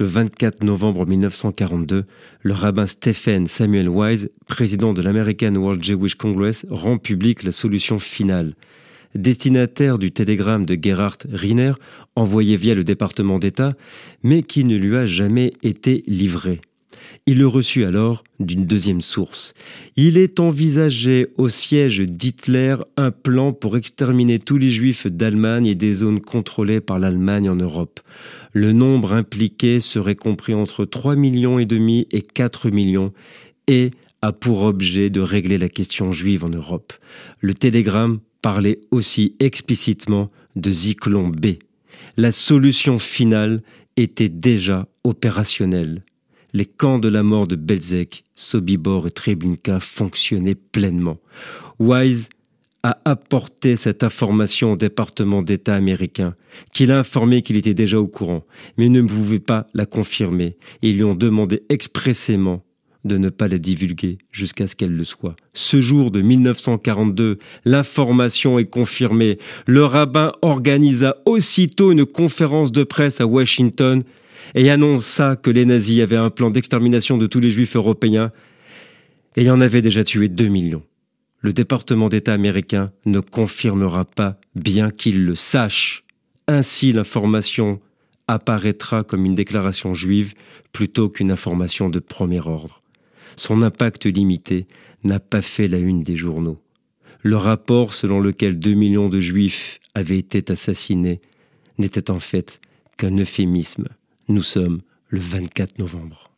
Le 24 novembre 1942, le rabbin Stephen Samuel Wise, président de l'American World Jewish Congress, rend publique la solution finale. Destinataire du télégramme de Gerhard Riner, envoyé via le département d'État, mais qui ne lui a jamais été livré. Il le reçut alors d'une deuxième source. Il est envisagé au siège d'Hitler un plan pour exterminer tous les juifs d'Allemagne et des zones contrôlées par l'Allemagne en Europe. Le nombre impliqué serait compris entre 3 millions et demi et 4 millions et a pour objet de régler la question juive en Europe. Le télégramme parlait aussi explicitement de Zyklon B. La solution finale était déjà opérationnelle les camps de la mort de Belzec, Sobibor et Treblinka fonctionnaient pleinement. Wise a apporté cette information au département d'État américain, qui l'a informé qu'il était déjà au courant, mais ne pouvait pas la confirmer, ils lui ont demandé expressément de ne pas la divulguer jusqu'à ce qu'elle le soit. Ce jour de 1942, l'information est confirmée. Le rabbin organisa aussitôt une conférence de presse à Washington et annonça que les nazis avaient un plan d'extermination de tous les juifs européens et en avait déjà tué 2 millions. Le département d'État américain ne confirmera pas, bien qu'il le sache. Ainsi, l'information apparaîtra comme une déclaration juive plutôt qu'une information de premier ordre. Son impact limité n'a pas fait la une des journaux. Le rapport selon lequel 2 millions de juifs avaient été assassinés n'était en fait qu'un euphémisme nous sommes le 24 novembre.